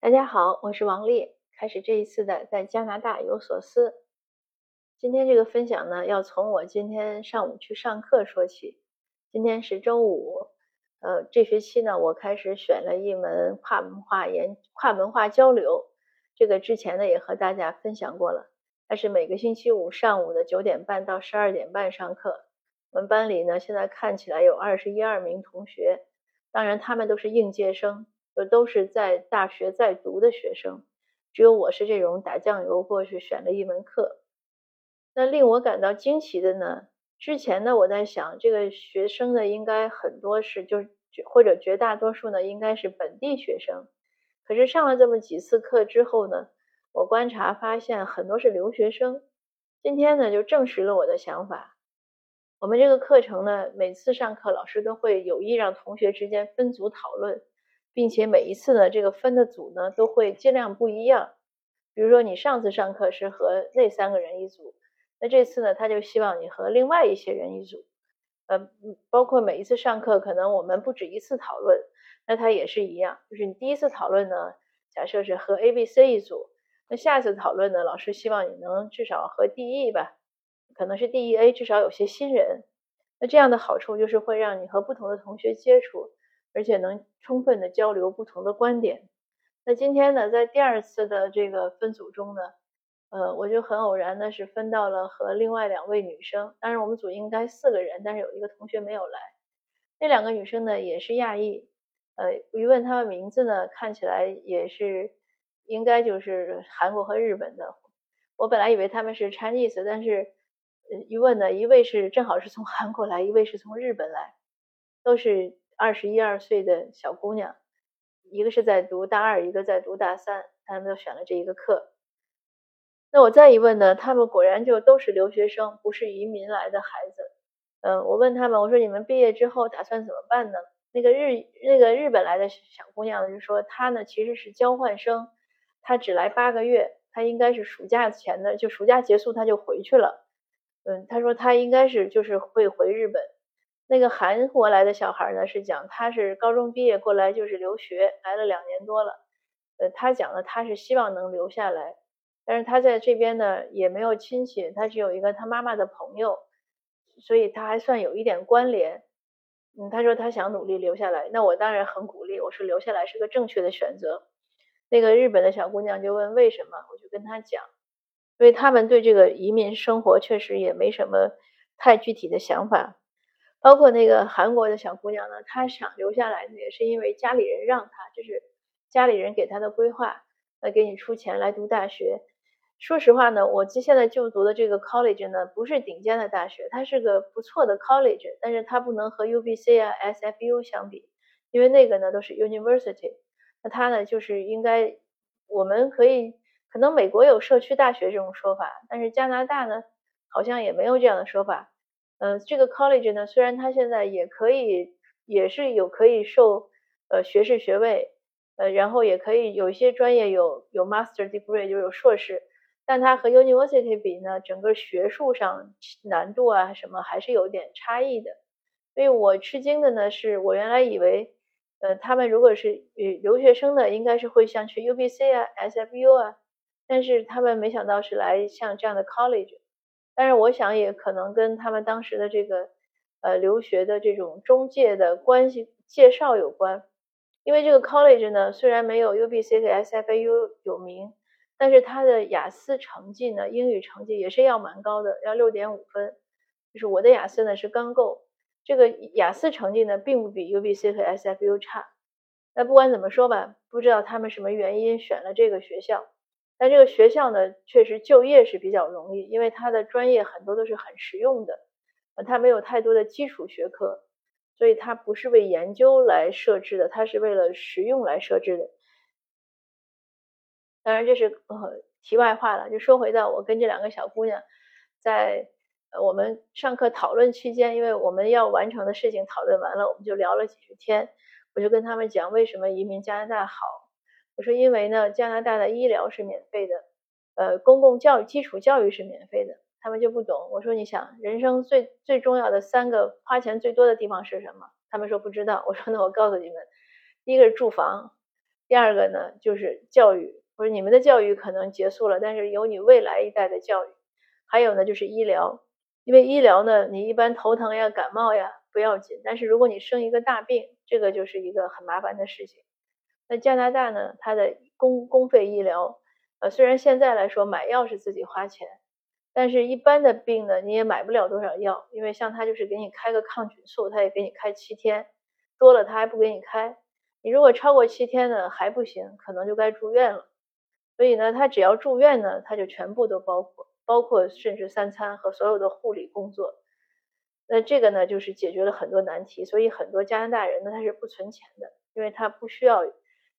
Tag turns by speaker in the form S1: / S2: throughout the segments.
S1: 大家好，我是王丽。开始这一次的在加拿大有所思。今天这个分享呢，要从我今天上午去上课说起。今天是周五，呃，这学期呢，我开始选了一门跨文化研、跨文化交流。这个之前呢，也和大家分享过了。它是每个星期五上午的九点半到十二点半上课。我们班里呢，现在看起来有二十一二名同学，当然他们都是应届生。就都是在大学在读的学生，只有我是这种打酱油过去选了一门课。那令我感到惊奇的呢，之前呢我在想，这个学生呢应该很多是就是或者绝大多数呢应该是本地学生，可是上了这么几次课之后呢，我观察发现很多是留学生。今天呢就证实了我的想法。我们这个课程呢，每次上课老师都会有意让同学之间分组讨论。并且每一次呢，这个分的组呢都会尽量不一样。比如说你上次上课是和那三个人一组，那这次呢他就希望你和另外一些人一组。呃，包括每一次上课，可能我们不止一次讨论，那他也是一样。就是你第一次讨论呢，假设是和 A、B、C 一组，那下次讨论呢，老师希望你能至少和 D、E 吧，可能是 D、E、A，至少有些新人。那这样的好处就是会让你和不同的同学接触。而且能充分的交流不同的观点。那今天呢，在第二次的这个分组中呢，呃，我就很偶然的是分到了和另外两位女生。当然我们组应该四个人，但是有一个同学没有来。那两个女生呢，也是亚裔。呃，一问她们名字呢，看起来也是应该就是韩国和日本的。我本来以为她们是 Chinese，但是呃一问呢，一位是正好是从韩国来，一位是从日本来，都是。二十一二岁的小姑娘，一个是在读大二，一个在读大三，他们都选了这一个课。那我再一问呢，他们果然就都是留学生，不是移民来的孩子。嗯，我问他们，我说你们毕业之后打算怎么办呢？那个日那个日本来的小姑娘就说，她呢其实是交换生，她只来八个月，她应该是暑假前的，就暑假结束她就回去了。嗯，她说她应该是就是会回日本。那个韩国来的小孩呢，是讲他是高中毕业过来就是留学，来了两年多了。呃，他讲了他是希望能留下来，但是他在这边呢也没有亲戚，他只有一个他妈妈的朋友，所以他还算有一点关联。嗯，他说他想努力留下来，那我当然很鼓励，我说留下来是个正确的选择。那个日本的小姑娘就问为什么，我就跟他讲，因为他们对这个移民生活确实也没什么太具体的想法。包括那个韩国的小姑娘呢，她想留下来呢，也是因为家里人让她，就是家里人给她的规划，来，给你出钱来读大学。说实话呢，我现在就读的这个 college 呢，不是顶尖的大学，它是个不错的 college，但是它不能和 UBC 啊、SFU 相比，因为那个呢都是 university。那它呢就是应该，我们可以可能美国有社区大学这种说法，但是加拿大呢好像也没有这样的说法。呃，这个 college 呢，虽然它现在也可以，也是有可以授呃学士学位，呃，然后也可以有一些专业有有 master degree 就有硕士，但它和 university 比呢，整个学术上难度啊什么还是有点差异的。所以我吃惊的呢，是我原来以为，呃，他们如果是呃留学生的，应该是会像去 UBC 啊、SFU 啊，但是他们没想到是来像这样的 college。但是我想也可能跟他们当时的这个呃留学的这种中介的关系介绍有关，因为这个 college 呢虽然没有 UBC 和 SFU 有名，但是它的雅思成绩呢英语成绩也是要蛮高的，要六点五分，就是我的雅思呢是刚够，这个雅思成绩呢并不比 UBC 和 SFU 差。那不管怎么说吧，不知道他们什么原因选了这个学校。但这个学校呢，确实就业是比较容易，因为它的专业很多都是很实用的，呃，它没有太多的基础学科，所以它不是为研究来设置的，它是为了实用来设置的。当然这是呃题外话了，就说回到我跟这两个小姑娘在呃我们上课讨论期间，因为我们要完成的事情讨论完了，我们就聊了几十天，我就跟他们讲为什么移民加拿大好。我说，因为呢，加拿大的医疗是免费的，呃，公共教育、基础教育是免费的，他们就不懂。我说，你想，人生最最重要的三个花钱最多的地方是什么？他们说不知道。我说，那我告诉你们，第一个是住房，第二个呢就是教育，我说你们的教育可能结束了，但是有你未来一代的教育。还有呢就是医疗，因为医疗呢，你一般头疼呀、感冒呀不要紧，但是如果你生一个大病，这个就是一个很麻烦的事情。那加拿大呢，它的公公费医疗，呃，虽然现在来说买药是自己花钱。但是，一般的病呢，你也买不了多少药，因为像他就是给你开个抗菌素，他也给你开七天，多了他还不给你开。你如果超过七天呢还不行，可能就该住院了。所以呢，他只要住院呢，他就全部都包括，包括甚至三餐和所有的护理工作。那这个呢，就是解决了很多难题。所以很多加拿大人呢，他是不存钱的，因为他不需要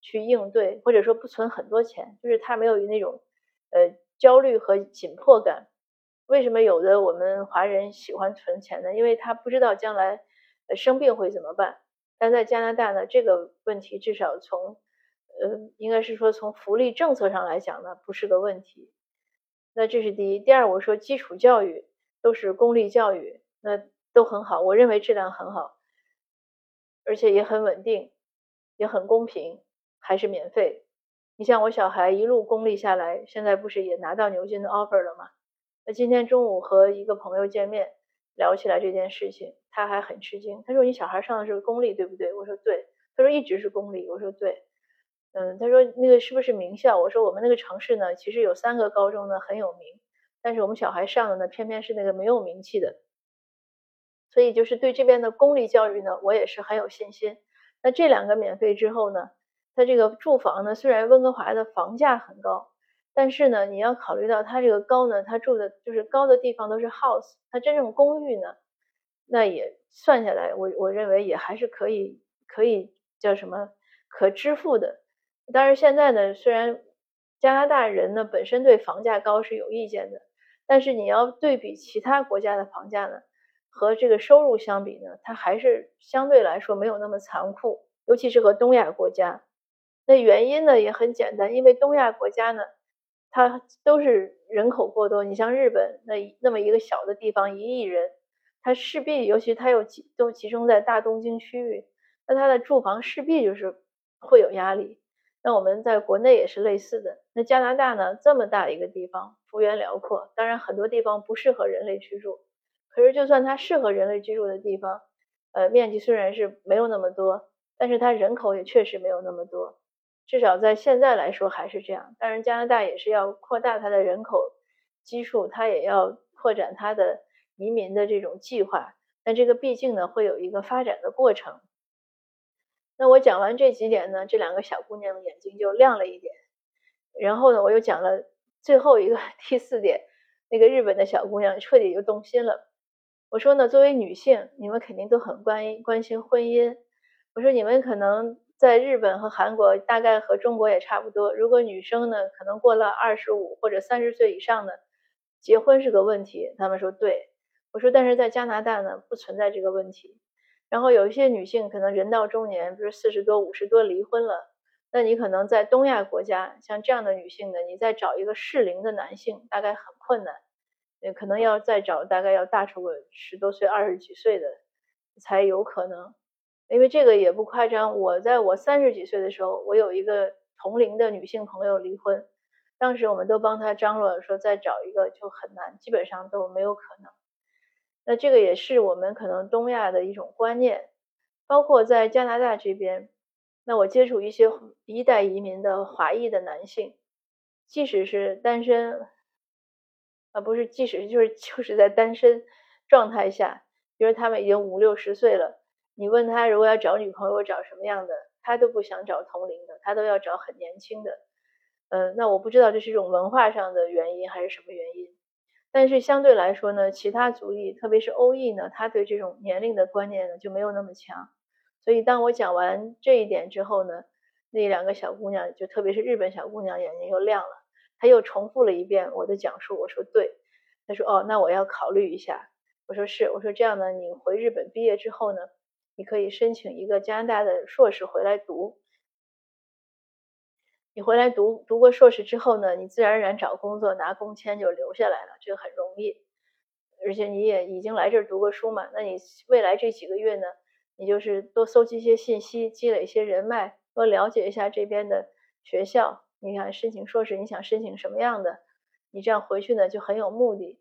S1: 去应对，或者说不存很多钱，就是他没有那种呃焦虑和紧迫感。为什么有的我们华人喜欢存钱呢？因为他不知道将来呃生病会怎么办。但在加拿大呢，这个问题至少从呃，应该是说从福利政策上来讲呢，不是个问题。那这是第一。第二，我说基础教育都是公立教育，那都很好，我认为质量很好，而且也很稳定，也很公平，还是免费。你像我小孩一路公立下来，现在不是也拿到牛津的 offer 了吗？那今天中午和一个朋友见面，聊起来这件事情，他还很吃惊。他说：“你小孩上的是公立，对不对？”我说：“对。”他说：“一直是公立。”我说：“对。”嗯，他说：“那个是不是名校？”我说：“我们那个城市呢，其实有三个高中呢很有名，但是我们小孩上的呢，偏偏是那个没有名气的。所以就是对这边的公立教育呢，我也是很有信心。那这两个免费之后呢，他这个住房呢，虽然温哥华的房价很高。但是呢，你要考虑到它这个高呢，它住的就是高的地方都是 house，它真正公寓呢，那也算下来，我我认为也还是可以可以叫什么可支付的。但是现在呢，虽然加拿大人呢本身对房价高是有意见的，但是你要对比其他国家的房价呢，和这个收入相比呢，它还是相对来说没有那么残酷，尤其是和东亚国家。那原因呢也很简单，因为东亚国家呢。它都是人口过多，你像日本那那么一个小的地方，一亿人，它势必，尤其它又集都集中在大东京区域，那它的住房势必就是会有压力。那我们在国内也是类似的。那加拿大呢，这么大一个地方，幅员辽阔，当然很多地方不适合人类居住，可是就算它适合人类居住的地方，呃，面积虽然是没有那么多，但是它人口也确实没有那么多。至少在现在来说还是这样，当然加拿大也是要扩大它的人口基数，它也要扩展它的移民的这种计划，但这个毕竟呢会有一个发展的过程。那我讲完这几点呢，这两个小姑娘眼睛就亮了一点。然后呢，我又讲了最后一个第四点，那个日本的小姑娘彻底就动心了。我说呢，作为女性，你们肯定都很关关心婚姻。我说你们可能。在日本和韩国，大概和中国也差不多。如果女生呢，可能过了二十五或者三十岁以上的，结婚是个问题。他们说对，我说但是在加拿大呢，不存在这个问题。然后有一些女性可能人到中年，比如四十多、五十多离婚了，那你可能在东亚国家，像这样的女性呢，你再找一个适龄的男性，大概很困难，也可能要再找大概要大出个十多岁、二十几岁的才有可能。因为这个也不夸张，我在我三十几岁的时候，我有一个同龄的女性朋友离婚，当时我们都帮她张罗说再找一个就很难，基本上都没有可能。那这个也是我们可能东亚的一种观念，包括在加拿大这边，那我接触一些一代移民的华裔的男性，即使是单身，啊不是，即使就是就是在单身状态下，比如他们已经五六十岁了。你问他如果要找女朋友找什么样的，他都不想找同龄的，他都要找很年轻的。嗯，那我不知道这是一种文化上的原因还是什么原因。但是相对来说呢，其他族裔，特别是欧裔呢，他对这种年龄的观念呢就没有那么强。所以当我讲完这一点之后呢，那两个小姑娘，就特别是日本小姑娘眼睛又亮了，她又重复了一遍我的讲述。我说对，她说哦，那我要考虑一下。我说是，我说这样呢，你回日本毕业之后呢？你可以申请一个加拿大的硕士回来读。你回来读读过硕士之后呢，你自然而然找工作拿工签就留下来了，这个很容易。而且你也已经来这儿读过书嘛，那你未来这几个月呢，你就是多搜集一些信息，积累一些人脉，多了解一下这边的学校。你看申请硕士，你想申请什么样的？你这样回去呢就很有目的。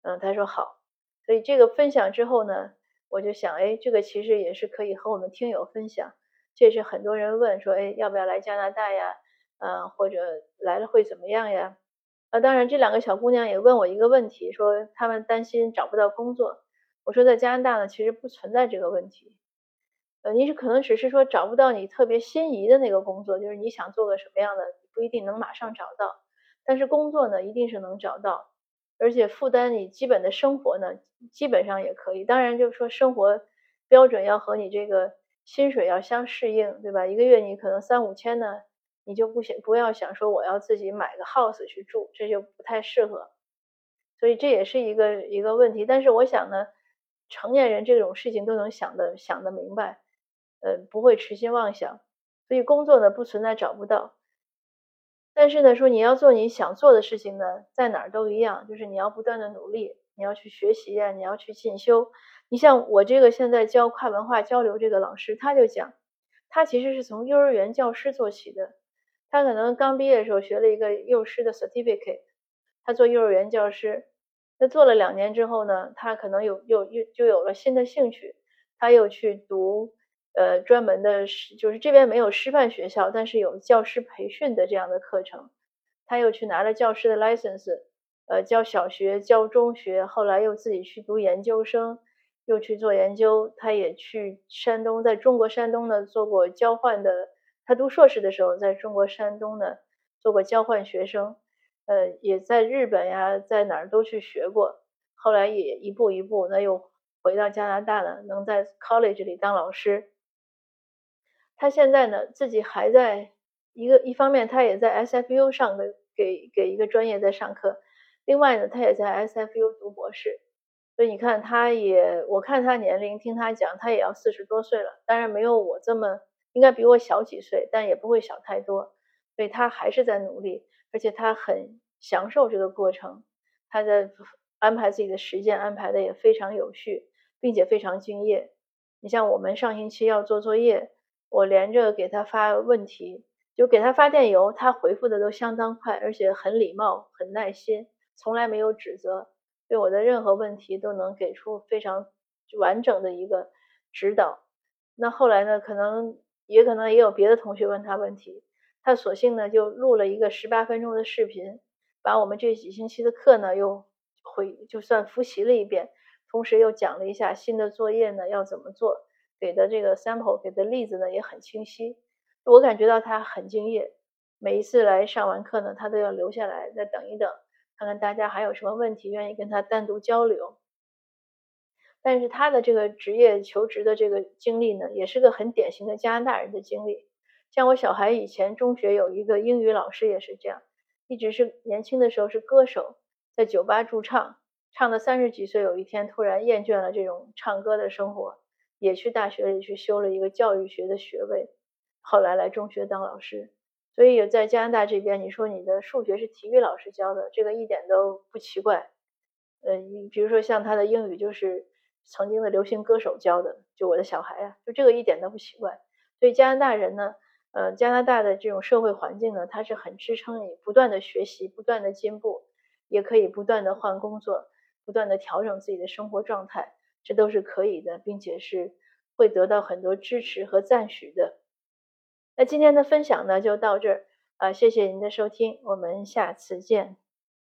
S1: 嗯，他说好。所以这个分享之后呢，我就想，哎，这个其实也是可以和我们听友分享。这是很多人问说，哎，要不要来加拿大呀？嗯，或者来了会怎么样呀？啊，当然，这两个小姑娘也问我一个问题，说她们担心找不到工作。我说在加拿大呢，其实不存在这个问题。呃，你是可能只是说找不到你特别心仪的那个工作，就是你想做个什么样的，不一定能马上找到。但是工作呢，一定是能找到，而且负担你基本的生活呢，基本上也可以。当然，就是说生活标准要和你这个薪水要相适应，对吧？一个月你可能三五千呢。你就不想不要想说我要自己买个 house 去住，这就不太适合，所以这也是一个一个问题。但是我想呢，成年人这种事情都能想的想得明白，呃，不会痴心妄想。所以工作呢不存在找不到，但是呢说你要做你想做的事情呢，在哪儿都一样，就是你要不断的努力，你要去学习呀，你要去进修。你像我这个现在教跨文化交流这个老师，他就讲，他其实是从幼儿园教师做起的。他可能刚毕业的时候学了一个幼师的 certificate，他做幼儿园教师，那做了两年之后呢，他可能有又又就有了新的兴趣，他又去读呃专门的，就是这边没有师范学校，但是有教师培训的这样的课程，他又去拿了教师的 license，呃教小学教中学，后来又自己去读研究生，又去做研究，他也去山东，在中国山东呢做过交换的。他读硕士的时候，在中国山东呢做过交换学生，呃，也在日本呀，在哪儿都去学过。后来也一步一步，那又回到加拿大了，能在 college 里当老师。他现在呢，自己还在一个一方面，他也在 SFU 上的给给一个专业在上课，另外呢，他也在 SFU 读博士。所以你看，他也我看他年龄，听他讲，他也要四十多岁了，当然没有我这么。应该比我小几岁，但也不会小太多，所以他还是在努力，而且他很享受这个过程。他在安排自己的时间，安排的也非常有序，并且非常敬业。你像我们上星期要做作业，我连着给他发问题，就给他发电邮，他回复的都相当快，而且很礼貌、很耐心，从来没有指责，对我的任何问题都能给出非常完整的一个指导。那后来呢，可能。也可能也有别的同学问他问题，他索性呢就录了一个十八分钟的视频，把我们这几星期的课呢又回就算复习了一遍，同时又讲了一下新的作业呢要怎么做，给的这个 sample 给的例子呢也很清晰，我感觉到他很敬业，每一次来上完课呢，他都要留下来再等一等，看看大家还有什么问题，愿意跟他单独交流。但是他的这个职业求职的这个经历呢，也是个很典型的加拿大人的经历。像我小孩以前中学有一个英语老师也是这样，一直是年轻的时候是歌手，在酒吧驻唱，唱到三十几岁，有一天突然厌倦了这种唱歌的生活，也去大学里去修了一个教育学的学位，后来来中学当老师。所以在加拿大这边，你说你的数学是体育老师教的，这个一点都不奇怪。呃，你比如说像他的英语就是。曾经的流行歌手教的，就我的小孩啊，就这个一点都不奇怪。所以加拿大人呢，呃，加拿大的这种社会环境呢，它是很支撑你不断的学习、不断的进步，也可以不断的换工作、不断的调整自己的生活状态，这都是可以的，并且是会得到很多支持和赞许的。那今天的分享呢，就到这儿啊，谢谢您的收听，我们下次见。